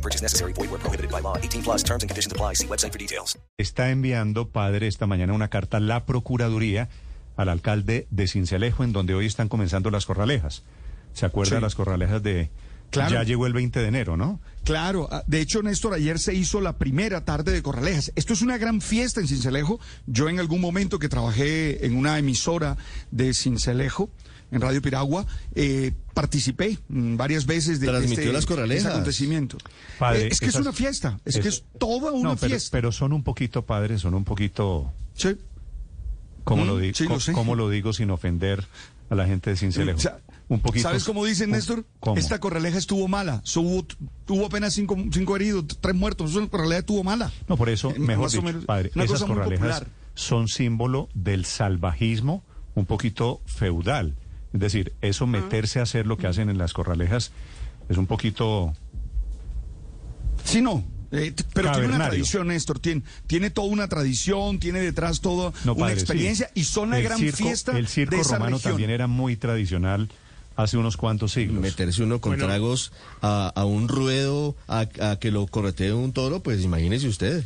No purchase necessary. Void where prohibited by law. 18 plus terms and conditions apply. See website for details. Está enviando, padre, esta mañana una carta a la Procuraduría al alcalde de Cincelejo, en donde hoy están comenzando las corralejas. ¿Se acuerda Sí. las corralejas de... Claro. Ya llegó el 20 de enero, ¿no? Claro, ah, de hecho, Néstor, ayer se hizo la primera tarde de Corralejas. Esto es una gran fiesta en Cincelejo. Yo en algún momento que trabajé en una emisora de Cincelejo, en Radio Piragua, eh, participé mm, varias veces de, Transmitió este, las Corralejas. ese acontecimiento. Padre, Eh, es que es una fiesta, es, que es toda una no, pero, fiesta. pero son un poquito, padre, son un poquito... Sí. ¿Cómo, Mm, lo, di- sí, lo co- sé. cómo lo digo sin ofender a la gente de Cincelejo? Sea, un poquito... ¿Sabes cómo dicen, un- Néstor? ¿Cómo? Esta corraleja estuvo mala. Su- tuvo apenas cinco, cinco heridos, tres muertos. Esa corraleja estuvo mala. No, por eso, Eh, mejor más o dicho, menos, padre, una esas cosa muy corralejas popular. son símbolo del salvajismo un poquito feudal. Es decir, eso meterse a hacer lo que hacen en las corralejas es un poquito... Sí, no. eh, pero tiene una tradición, Néstor. Tiene, tiene toda una tradición, tiene detrás toda No, una sí. experiencia y son la El gran circo- fiesta El circo de esa romano región. también era muy tradicional hace unos cuantos siglos. Meterse uno con tragos a, a un ruedo, a, a que lo corretee un toro, pues imagínese usted.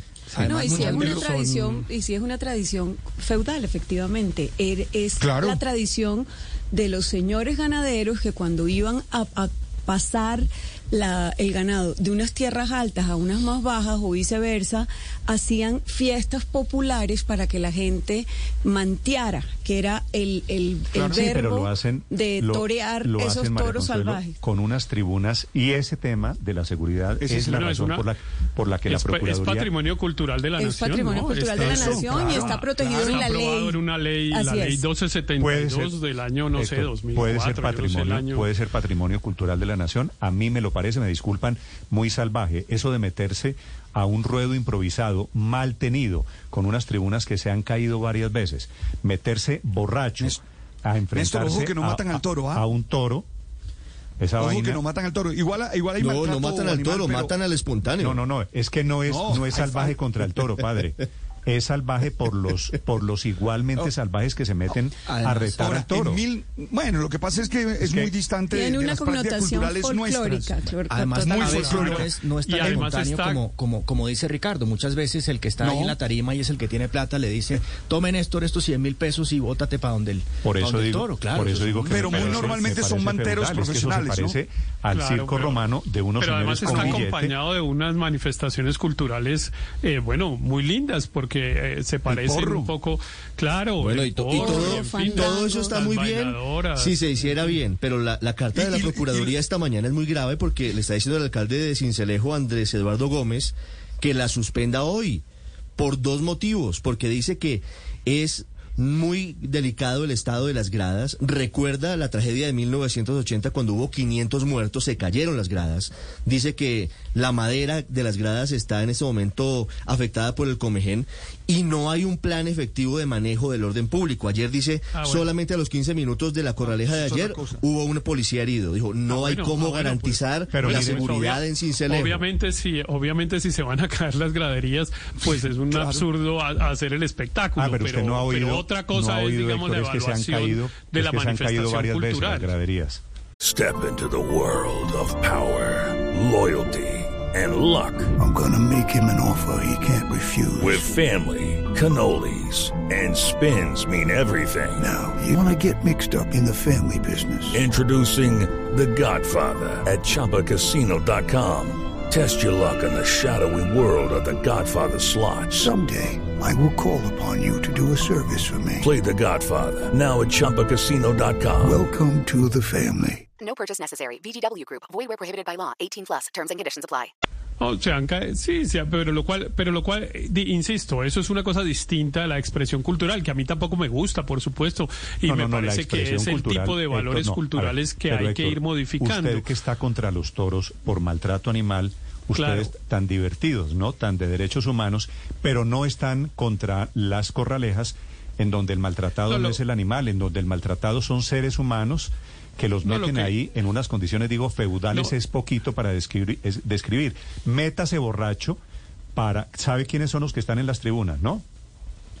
No, y si es una tradición, y si es una tradición feudal, efectivamente, Er- es Claro. la tradición de los señores ganaderos que cuando iban a, a pasar la, el ganado de unas tierras altas a unas más bajas o viceversa, hacían fiestas populares para que la gente manteara, que era el, el, el Sí, pero verbo lo hacen, de lo- torear lo esos hacen, toros Consuelo, salvajes. con unas tribunas y ese tema de la seguridad es sí, la bueno, es razón una- por la por la que la es, pa- es procuraduría patrimonio cultural de la Es nación. patrimonio ¿no? cultural de la nación y está protegido en la Está aprobado ley. en una ley, la Así ley es. 1272 del año, no sé, Héctor, 2004. puede ser no sé patrimonio, año. puede ser patrimonio cultural de la nación. A mí me lo parece, me disculpan, muy salvaje. Eso de meterse a un ruedo improvisado, mal tenido, con unas tribunas que se han caído varias veces, meterse borracho Nés- a enfrentarse ojo que no a- matan al a- toro, ¿ah? a un toro. Esa Ojo vaina. que no matan al toro. Igual, igual hay No, no matan al animal, toro, pero- matan al espontáneo. No, no, no, es que no es, No, no, es salvaje contra el toro, padre. Es salvaje por los, por los igualmente salvajes que se meten a retar Ahora, al toro. mil, bueno, lo que pasa es que es que- muy distante de, Tiene de una las prácticas connotación culturales folclórica. nuestras. Además, Muy folclórica. no es, no es tan espontáneo está- como, como, como dice Ricardo. Muchas veces el que está ahí No. en la tarima y es el que tiene plata le dice, tome Néstor estos 100 mil pesos y bótate para donde el, Por eso donde el digo, toro. Claro, por eso es digo que Pero muy parece- normalmente me son manteros feudal, es que eso profesionales, se ¿no? parece al Claro, circo pero- romano de unos Pero además está acompañado de unas manifestaciones culturales, eh, bueno, muy lindas, porque eh, se parecen porro. un poco, claro. Bueno, y, to- y porro, todo, fin, todo eso está muy bien si se hiciera bien, pero la, la carta de la Procuraduría esta mañana es muy grave porque le está diciendo el alcalde de Cincelejo, Andrés Eduardo Gómez, que la suspenda hoy por dos motivos, porque dice que es muy delicado el estado de las gradas. Recuerda la tragedia de 1980 cuando hubo 500 muertos, se cayeron las gradas. Dice que la madera de las gradas está en este momento afectada por el comején y no hay un plan efectivo de manejo del orden público. Ayer dice, Ah, bueno. solamente a los 15 minutos de la corraleja de ayer hubo un policía herido. Dijo, no Ah, hay bueno, cómo ah, bueno, garantizar pues, pero la mire, seguridad obvia- en Cincelejo. Obviamente si, obviamente si se van a caer las graderías, pues es un absurdo a- a hacer el espectáculo. Ah, pero usted no ha oído, otra cosa no ha es, oído, digamos, Héctor, la es que se han caído, de la que se han caído manifestación varias veces las graderías. Step into the world of power, loyalty, and luck. I'm gonna make him an offer he can't refuse. With family, cannolis, and spins mean everything. Now, you wanna get mixed up in the family business. Introducing The Godfather at ChumbaCasino.com. Test your luck in the shadowy world of The Godfather slot. Someday, I will call upon you to do a service for me. Play The Godfather now at ChumbaCasino.com. Welcome to the family. No purchase necessary. VGW Group. Void where prohibited by law. 18 plus. Terms and conditions apply. O sea, han ca- sí, sí, pero lo cual, pero lo cual, eh, insisto, eso es una cosa distinta a la expresión cultural, que a mí tampoco me gusta, por supuesto, y No, me no, no, la parece que es el cultural, tipo de Héctor, valores no. A ver, culturales que hay que ir modificando. Usted que está contra los toros por maltrato animal, ustedes Claro. tan divertidos, ¿no? Tan de derechos humanos, pero no están contra las corralejas en donde el maltratado No, no, lo- es el animal, en donde el maltratado son seres humanos que los No, lo meten que- ahí en unas condiciones, digo, feudales es poquito para describir, es- describir. Métase borracho para... ¿Sabe quiénes son los que están en las tribunas, no?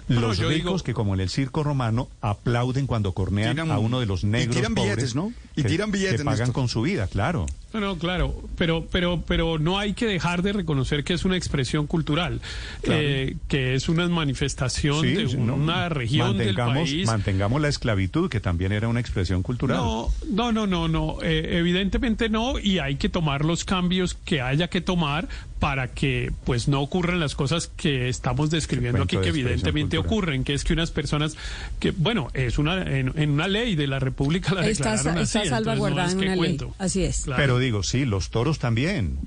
Los ricos digo- que como en el circo romano aplauden cuando cornean Tiran- a uno de los y negros tiran pobres billetes, ¿no? Y que- tiran billetes, que pagan Néstor. con su vida, claro. No, no, claro, pero, pero, pero no hay que dejar de reconocer que es una expresión cultural, Claro. eh, que es una manifestación Sí, de no. una región del mantengamos, país. Mantengamos la esclavitud, que también era una expresión cultural. No, no, no, no, no. eh, evidentemente no, y hay que tomar los cambios que haya que tomar para que pues no ocurran las cosas que estamos describiendo aquí que evidentemente cultural. ocurren, que es que unas personas que bueno es una en, en una ley de la República la Está, declararon así, está no salvaguardada es en que una ley. cuento. Así es. Claro. Pero digo, sí, los toros también.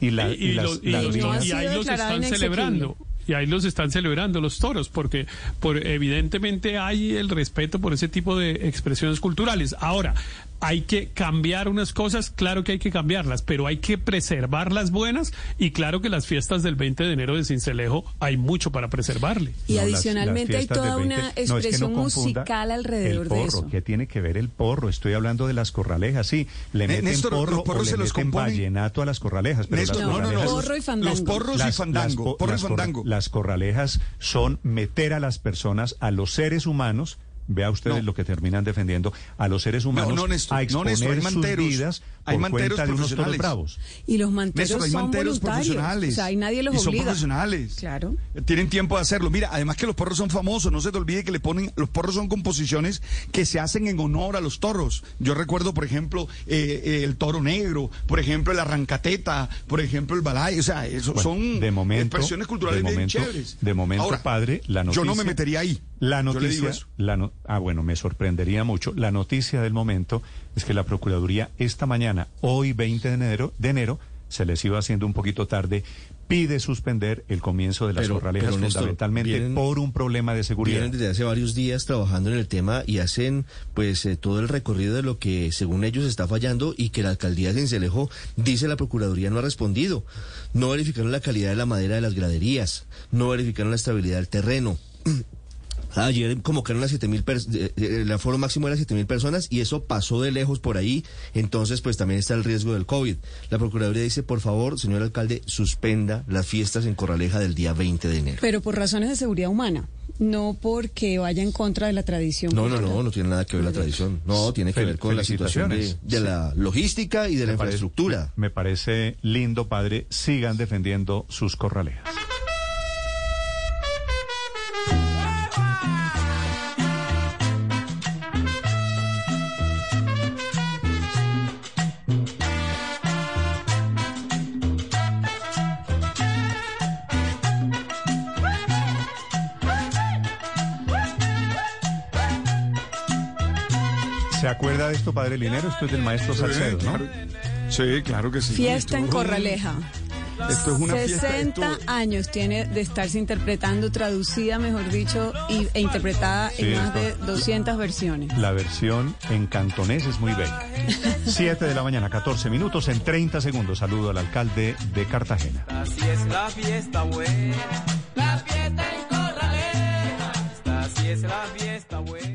Y, la, y, y las- los- y las no ahí los están celebrando. Y ahí los están celebrando los toros, porque por, evidentemente hay el respeto por ese tipo de expresiones culturales. Ahora, hay que cambiar unas cosas, claro que hay que cambiarlas, pero hay que preservar las buenas y claro que las fiestas del 20 de enero de Cincelejo hay mucho para preservarle. Y No, adicionalmente las hay toda una 20. No, es que expresión no musical alrededor el de porro. eso. ¿Qué tiene que ver el porro? Estoy hablando de las corralejas, sí. Le meten Néstor, los porro porros o le se los meten componen- vallenato a las corralejas. Pero Néstor, las no, no, no. corralejas- Porro y fandango. Los porros y las- fandango. las co- porro y las cor- fandango. las corralejas son meter a las personas, a los seres humanos, vea ustedes No. lo que terminan defendiendo, a los seres humanos no, Néstor, a no, exponer sus vidas Hay manteros profesionales. bravos. Y los manteros Néstor, hay son manteros voluntarios. profesionales. O sea, ahí nadie los y son profesionales. Claro. Tienen tiempo de hacerlo. Mira, además que los porros son famosos. No se te olvide que le ponen. Los porros son composiciones que se hacen en honor a los toros. Yo recuerdo, por ejemplo, eh, eh, el toro negro, por ejemplo, el arrancateta, por ejemplo, el balay. O sea, eso Bueno, son de momento, expresiones culturales de bien momento, chéveres. De momento, Ahora, padre, la noticia. Yo no me metería ahí. La Yo le digo noticia, eso. la no- ah, bueno, me sorprendería mucho. La noticia del momento es que la Procuraduría esta mañana, hoy 20 de enero, de enero, se les iba haciendo un poquito tarde, pide suspender el comienzo de las Pero- corralejas pero, Néstor, fundamentalmente vienen- por un problema de seguridad. Vienen desde hace varios días trabajando en el tema y hacen pues eh, todo el recorrido de lo que según ellos está fallando y que la alcaldía de Cincelejo dice la Procuraduría no ha respondido. No verificaron la calidad de la madera de las graderías, no verificaron la estabilidad del terreno. Ayer convocaron a 7 mil el aforo máximo era 7 mil personas y eso pasó de lejos por ahí, entonces pues también está el riesgo del COVID. La Procuraduría dice, por favor, señor alcalde, suspenda las fiestas en Corraleja del día 20 de enero. Pero por razones de seguridad humana, no porque vaya en contra de la tradición. No, no, cultural. no, no tiene nada que ver la tradición. No, tiene que Fel- ver con la situación de, la logística y de la parece- infraestructura. Me parece lindo, padre, sigan defendiendo sus corralejas. ¿Se acuerda de esto, padre Linero? Esto es del maestro Salcedo, ¿no? claro. Sí, claro que sí. Fiesta en Corraleja. Esto es una fiesta. 60 esto- años tiene de estarse interpretando, traducida, mejor dicho, y, e interpretada Sí, en más de esto- 200 versiones. La versión en cantonés es muy bella. 7 de la mañana, 14 minutos, en 30 segundos. Saludo al alcalde de Cartagena. Así es la fiesta buena, la fiesta